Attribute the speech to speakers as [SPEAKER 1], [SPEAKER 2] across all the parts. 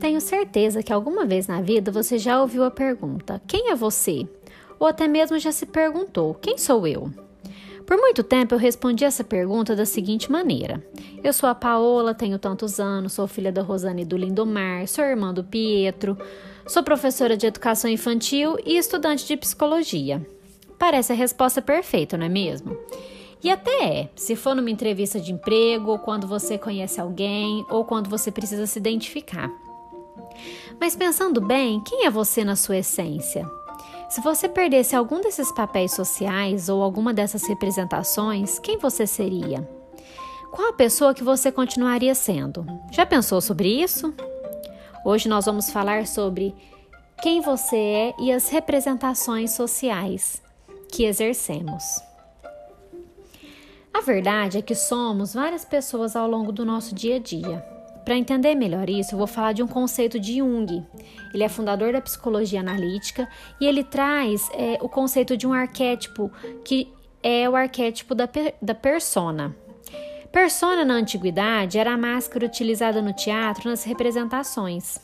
[SPEAKER 1] Tenho certeza que alguma vez na vida você já ouviu a pergunta: Quem é você? Ou até mesmo já se perguntou: Quem sou eu? Por muito tempo eu respondi essa pergunta da seguinte maneira: Eu sou a Paola, tenho tantos anos, sou filha da Rosane e do Lindomar, sou irmã do Pietro, sou professora de educação infantil e estudante de psicologia. Parece a resposta perfeita, não é mesmo? E até é, se for numa entrevista de emprego, ou quando você conhece alguém, ou quando você precisa se identificar. Mas pensando bem, quem é você na sua essência? Se você perdesse algum desses papéis sociais ou alguma dessas representações, quem você seria? Qual a pessoa que você continuaria sendo? Já pensou sobre isso? Hoje nós vamos falar sobre quem você é e as representações sociais que exercemos. A verdade é que somos várias pessoas ao longo do nosso dia a dia. Para entender melhor isso, eu vou falar de um conceito de Jung. Ele é fundador da psicologia analítica e ele traz é, o conceito de um arquétipo que é o arquétipo da, da persona. Persona na antiguidade era a máscara utilizada no teatro nas representações.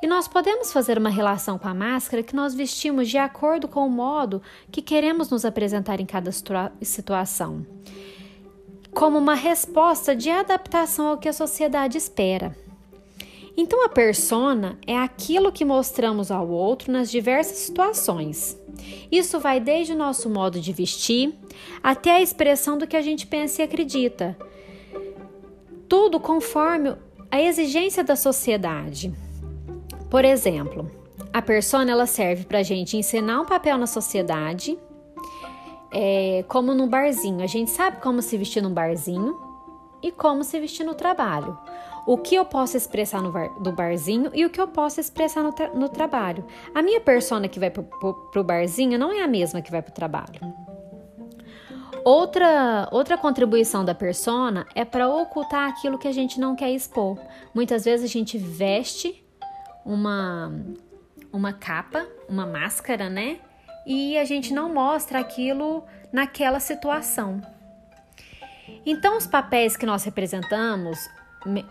[SPEAKER 1] E nós podemos fazer uma relação com a máscara que nós vestimos de acordo com o modo que queremos nos apresentar em cada situação como uma resposta de adaptação ao que a sociedade espera. Então, a persona é aquilo que mostramos ao outro nas diversas situações. Isso vai desde o nosso modo de vestir até a expressão do que a gente pensa e acredita. Tudo conforme a exigência da sociedade. Por exemplo, a persona ela serve para a gente ensinar um papel na sociedade é, como no barzinho. A gente sabe como se vestir no barzinho e como se vestir no trabalho. O que eu posso expressar no, bar, do barzinho e o que eu posso expressar no, tra no trabalho. A minha persona que vai pro, pro, pro barzinho não é a mesma que vai pro trabalho. Outra, outra contribuição da persona é para ocultar aquilo que a gente não quer expor. Muitas vezes a gente veste uma, uma capa, uma máscara, né? E a gente não mostra aquilo naquela situação. Então, os papéis que nós representamos,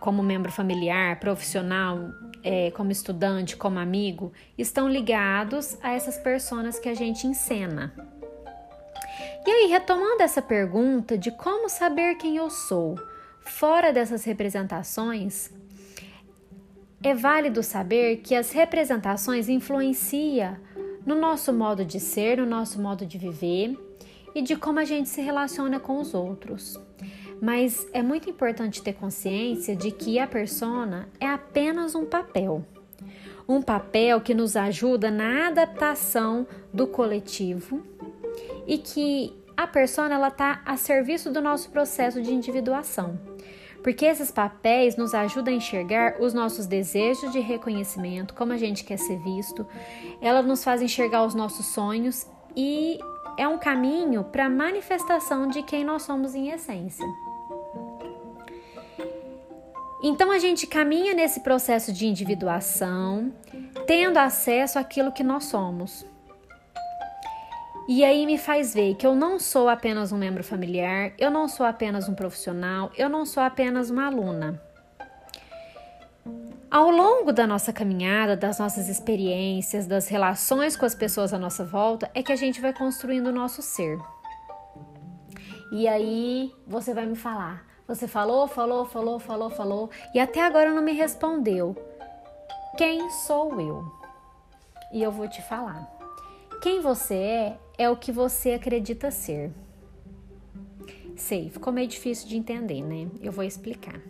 [SPEAKER 1] como membro familiar, profissional, é, como estudante, como amigo, estão ligados a essas personas que a gente encena. E aí, retomando essa pergunta de como saber quem eu sou fora dessas representações, é válido saber que as representações influenciam no nosso modo de ser, no nosso modo de viver e de como a gente se relaciona com os outros. Mas é muito importante ter consciência de que a persona é apenas um papel. Um papel que nos ajuda na adaptação do coletivo e que a persona ela está a serviço do nosso processo de individuação porque esses papéis nos ajudam a enxergar os nossos desejos de reconhecimento, como a gente quer ser visto, ela nos faz enxergar os nossos sonhos e é um caminho para a manifestação de quem nós somos em essência. Então a gente caminha nesse processo de individuação, tendo acesso àquilo que nós somos. E aí me faz ver que eu não sou apenas um membro familiar, eu não sou apenas um profissional, eu não sou apenas uma aluna. Ao longo da nossa caminhada, das nossas experiências, das relações com as pessoas à nossa volta, é que a gente vai construindo o nosso ser. E aí você vai me falar. Você falou, falou, falou, falou, falou, e até agora não me respondeu. Quem sou eu? E eu vou te falar. Quem você é é o que você acredita ser. Sei, ficou meio difícil de entender, né? Eu vou explicar.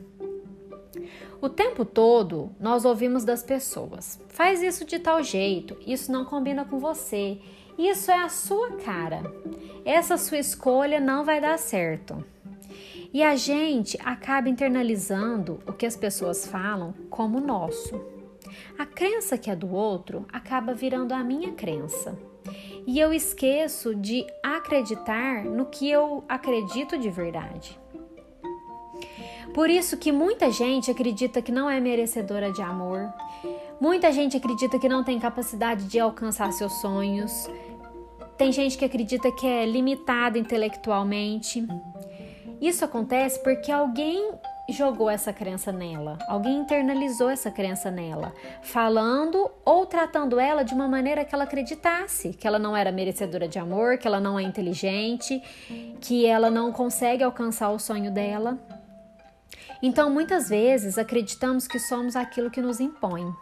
[SPEAKER 1] O tempo todo nós ouvimos das pessoas: faz isso de tal jeito, isso não combina com você, isso é a sua cara, essa sua escolha não vai dar certo. E a gente acaba internalizando o que as pessoas falam como nosso. A crença que é do outro acaba virando a minha crença e eu esqueço de acreditar no que eu acredito de verdade. Por isso que muita gente acredita que não é merecedora de amor, muita gente acredita que não tem capacidade de alcançar seus sonhos, tem gente que acredita que é limitada intelectualmente. Isso acontece porque alguém jogou essa crença nela, alguém internalizou essa crença nela, falando ou tratando ela de uma maneira que ela acreditasse que ela não era merecedora de amor, que ela não é inteligente, que ela não consegue alcançar o sonho dela. Então, muitas vezes acreditamos que somos aquilo que nos impõe.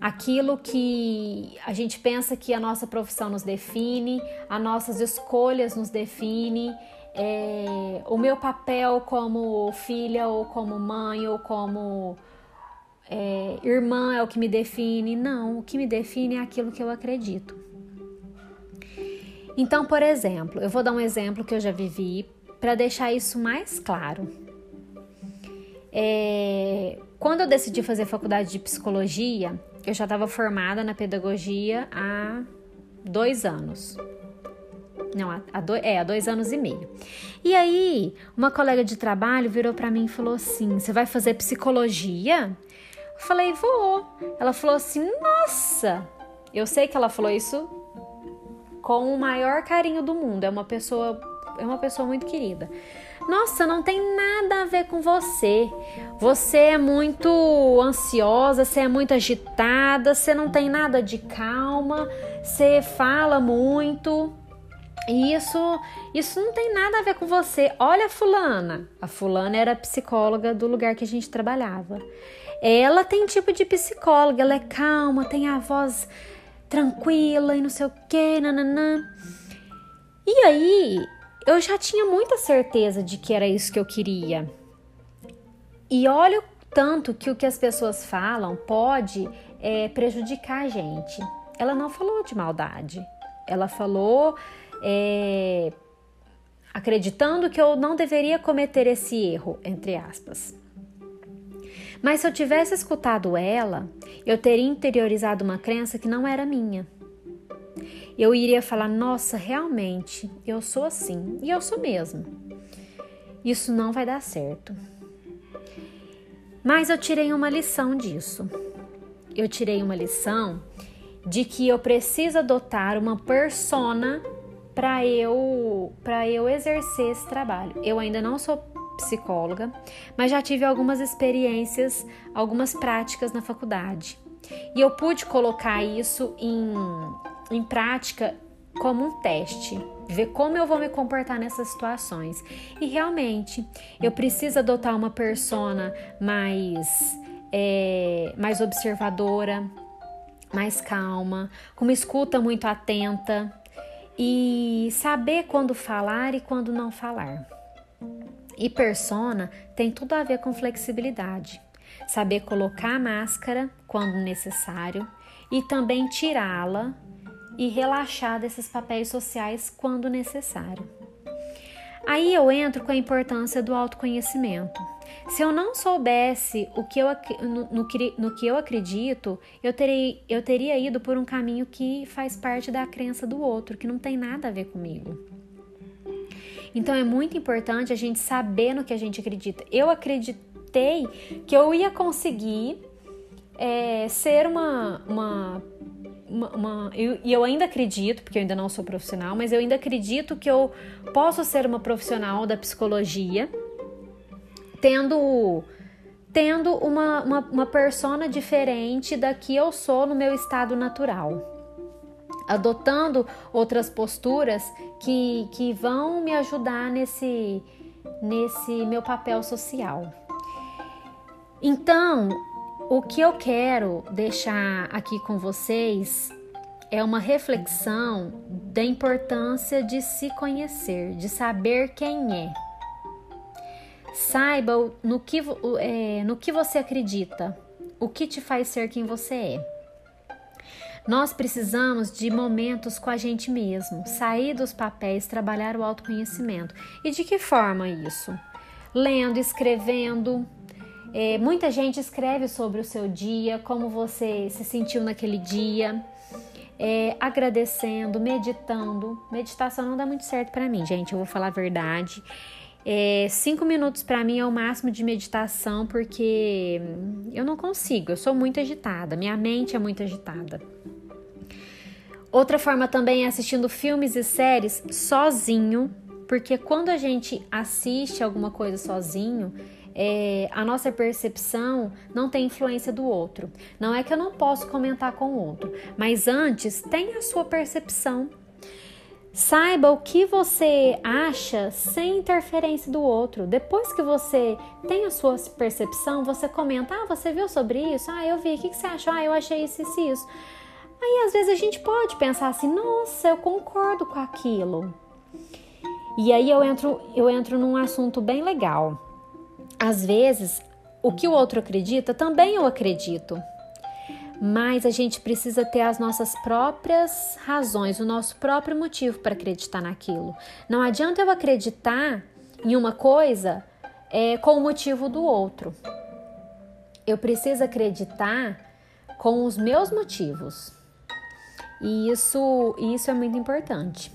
[SPEAKER 1] Aquilo que a gente pensa que a nossa profissão nos define, as nossas escolhas nos define, é, o meu papel como filha ou como mãe ou como é, irmã é o que me define. Não, o que me define é aquilo que eu acredito. Então, por exemplo, eu vou dar um exemplo que eu já vivi para deixar isso mais claro. É, quando eu decidi fazer faculdade de psicologia, eu já estava formada na pedagogia há dois anos. Não, há, dois, é, há dois anos e meio. E aí, uma colega de trabalho virou para mim e falou assim: Você vai fazer psicologia? Eu falei: Vou. Ela falou assim: Nossa! Eu sei que ela falou isso com o maior carinho do mundo. É uma pessoa, é uma pessoa muito querida. Nossa, não tem nada a ver com você. Você é muito ansiosa, você é muito agitada, você não tem nada de calma, você fala muito. E isso, isso não tem nada a ver com você. Olha a fulana. A fulana era psicóloga do lugar que a gente trabalhava. Ela tem tipo de psicóloga, ela é calma, tem a voz tranquila e não sei o que, nananã. E aí, eu já tinha muita certeza de que era isso que eu queria. E olha o tanto que o que as pessoas falam pode é, prejudicar a gente. Ela não falou de maldade. Ela falou é, acreditando que eu não deveria cometer esse erro, entre aspas. Mas se eu tivesse escutado ela, eu teria interiorizado uma crença que não era minha. Eu iria falar: nossa, realmente, eu sou assim, e eu sou mesmo. Isso não vai dar certo. Mas eu tirei uma lição disso. Eu tirei uma lição de que eu preciso adotar uma persona para eu para eu exercer esse trabalho. Eu ainda não sou psicóloga, mas já tive algumas experiências, algumas práticas na faculdade. E eu pude colocar isso em, em prática como um teste, ver como eu vou me comportar nessas situações. E realmente, eu preciso adotar uma persona mais é, mais observadora, mais calma, com uma escuta muito atenta, e saber quando falar e quando não falar. E persona tem tudo a ver com flexibilidade. Saber colocar a máscara quando necessário e também tirá-la e relaxar desses papéis sociais quando necessário. Aí eu entro com a importância do autoconhecimento. Se eu não soubesse o que eu, no, no, no, que eu acredito, eu, terei, eu teria ido por um caminho que faz parte da crença do outro, que não tem nada a ver comigo. Então é muito importante a gente saber no que a gente acredita. Eu acreditei que eu ia conseguir é, ser uma, uma uma, uma eu, e eu ainda acredito, porque eu ainda não sou profissional, mas eu ainda acredito que eu posso ser uma profissional da psicologia tendo tendo uma, uma, uma persona diferente da que eu sou no meu estado natural. Adotando outras posturas que, que vão me ajudar nesse, nesse meu papel social. Então, o que eu quero deixar aqui com vocês é uma reflexão da importância de se conhecer, de saber quem é. Saiba no que, é, no que você acredita, o que te faz ser quem você é. Nós precisamos de momentos com a gente mesmo, sair dos papéis, trabalhar o autoconhecimento. E de que forma isso? Lendo, escrevendo. É, muita gente escreve sobre o seu dia, como você se sentiu naquele dia, é, agradecendo, meditando. Meditação não dá muito certo para mim, gente, eu vou falar a verdade. É, cinco minutos para mim é o máximo de meditação porque eu não consigo, eu sou muito agitada, minha mente é muito agitada. Outra forma também é assistindo filmes e séries sozinho, porque quando a gente assiste alguma coisa sozinho, é, a nossa percepção não tem influência do outro. Não é que eu não posso comentar com o outro, mas antes tenha a sua percepção. Saiba o que você acha sem interferência do outro. Depois que você tem a sua percepção, você comenta: Ah, você viu sobre isso? Ah, eu vi. O que você achou? Ah, eu achei isso e isso. Aí às vezes a gente pode pensar assim: Nossa, eu concordo com aquilo. E aí eu entro, eu entro num assunto bem legal. Às vezes, o que o outro acredita, também eu acredito mas a gente precisa ter as nossas próprias razões, o nosso próprio motivo para acreditar naquilo. Não adianta eu acreditar em uma coisa é, com o motivo do outro. Eu preciso acreditar com os meus motivos. E isso, isso é muito importante.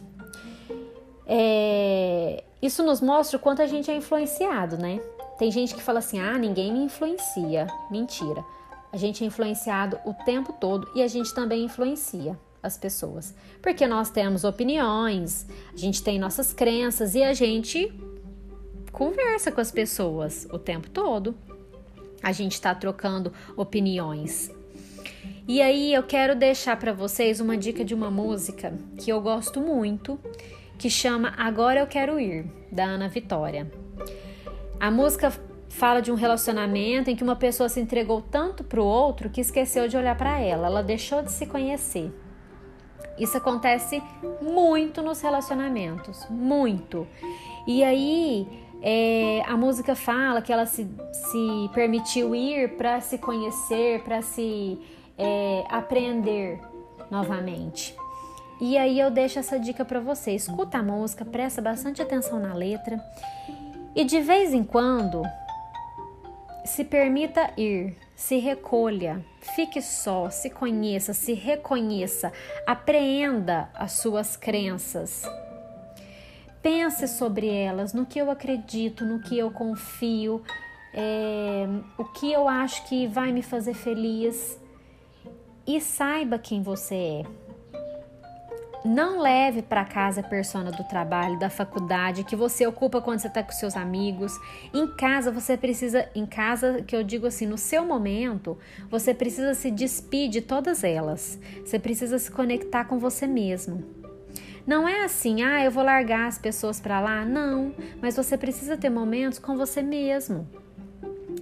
[SPEAKER 1] É, isso nos mostra o quanto a gente é influenciado, né? Tem gente que fala assim: ah, ninguém me influencia. Mentira. A gente é influenciado o tempo todo e a gente também influencia as pessoas, porque nós temos opiniões, a gente tem nossas crenças e a gente conversa com as pessoas o tempo todo. A gente está trocando opiniões. E aí eu quero deixar para vocês uma dica de uma música que eu gosto muito, que chama Agora Eu Quero Ir, da Ana Vitória. A música fala de um relacionamento em que uma pessoa se entregou tanto para o outro que esqueceu de olhar para ela, ela deixou de se conhecer. Isso acontece muito nos relacionamentos, muito. E aí é, a música fala que ela se, se permitiu ir para se conhecer, para se é, aprender novamente. E aí eu deixo essa dica para você. Escuta a música, presta bastante atenção na letra e de vez em quando se permita ir, se recolha, fique só, se conheça, se reconheça, apreenda as suas crenças. Pense sobre elas, no que eu acredito, no que eu confio, é, o que eu acho que vai me fazer feliz e saiba quem você é. Não leve para casa a persona do trabalho, da faculdade, que você ocupa quando você está com seus amigos. Em casa, você precisa, em casa, que eu digo assim, no seu momento, você precisa se despedir de todas elas. Você precisa se conectar com você mesmo. Não é assim, ah, eu vou largar as pessoas para lá. Não, mas você precisa ter momentos com você mesmo.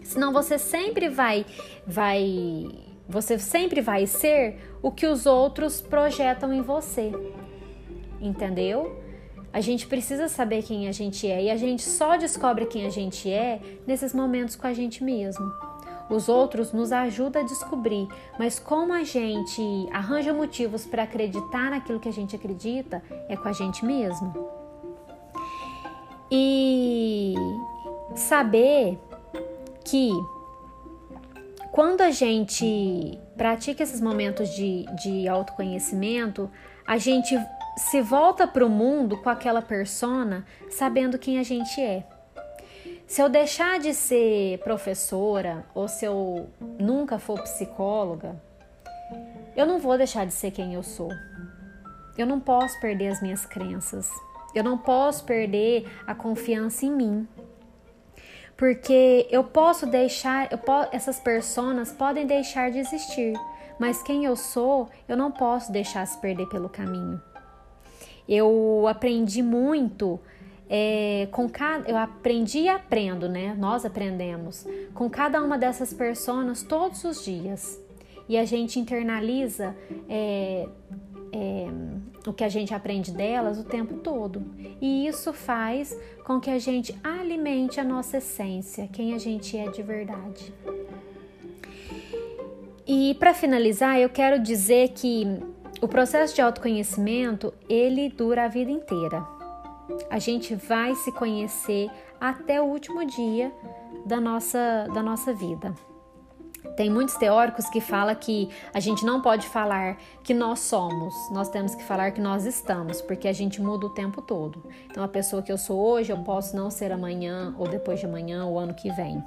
[SPEAKER 1] Senão você sempre vai, vai você sempre vai ser o que os outros projetam em você. Entendeu? A gente precisa saber quem a gente é e a gente só descobre quem a gente é nesses momentos com a gente mesmo. Os outros nos ajudam a descobrir, mas como a gente arranja motivos para acreditar naquilo que a gente acredita, é com a gente mesmo. E saber que quando a gente pratica esses momentos de, de autoconhecimento, a gente se volta para o mundo com aquela persona sabendo quem a gente é. Se eu deixar de ser professora ou se eu nunca for psicóloga, eu não vou deixar de ser quem eu sou. Eu não posso perder as minhas crenças. Eu não posso perder a confiança em mim porque eu posso deixar, eu po essas pessoas podem deixar de existir, mas quem eu sou, eu não posso deixar se perder pelo caminho. Eu aprendi muito é, com cada, eu aprendi e aprendo, né? Nós aprendemos com cada uma dessas pessoas todos os dias e a gente internaliza é, é, o que a gente aprende delas o tempo todo. E isso faz com que a gente alimente a nossa essência, quem a gente é de verdade. E para finalizar, eu quero dizer que o processo de autoconhecimento, ele dura a vida inteira. A gente vai se conhecer até o último dia da nossa, da nossa vida. Tem muitos teóricos que falam que a gente não pode falar que nós somos, nós temos que falar que nós estamos, porque a gente muda o tempo todo. Então, a pessoa que eu sou hoje, eu posso não ser amanhã, ou depois de amanhã, ou ano que vem.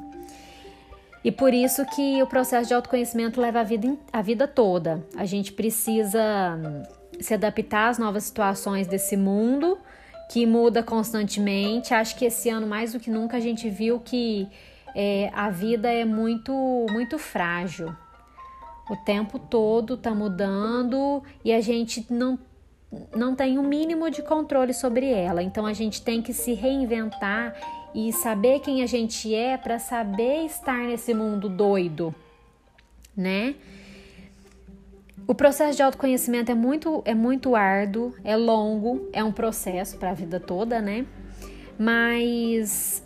[SPEAKER 1] E por isso que o processo de autoconhecimento leva a vida, a vida toda. A gente precisa hum, se adaptar às novas situações desse mundo que muda constantemente. Acho que esse ano, mais do que nunca, a gente viu que é, a vida é muito, muito frágil. O tempo todo está mudando e a gente não, não tem o um mínimo de controle sobre ela. Então a gente tem que se reinventar e saber quem a gente é para saber estar nesse mundo doido, né? O processo de autoconhecimento é muito, é muito árduo, é longo, é um processo para a vida toda, né? Mas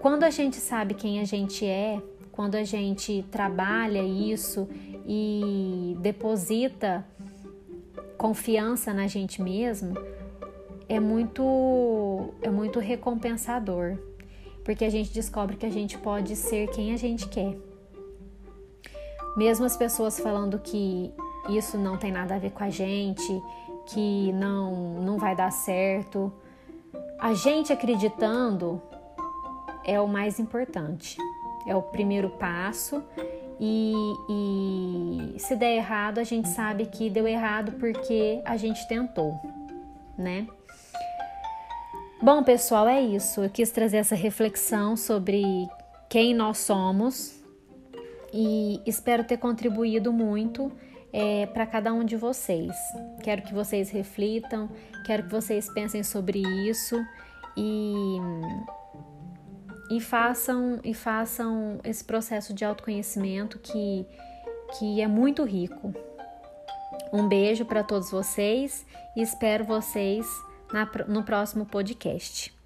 [SPEAKER 1] quando a gente sabe quem a gente é, quando a gente trabalha isso e deposita confiança na gente mesmo, é muito é muito recompensador, porque a gente descobre que a gente pode ser quem a gente quer. Mesmo as pessoas falando que isso não tem nada a ver com a gente, que não não vai dar certo, a gente acreditando é o mais importante, é o primeiro passo. E, e se der errado, a gente sabe que deu errado porque a gente tentou, né? Bom, pessoal, é isso. Eu quis trazer essa reflexão sobre quem nós somos e espero ter contribuído muito é, para cada um de vocês. Quero que vocês reflitam, quero que vocês pensem sobre isso e, e façam e façam esse processo de autoconhecimento que, que é muito rico. Um beijo para todos vocês e espero vocês na, no próximo podcast.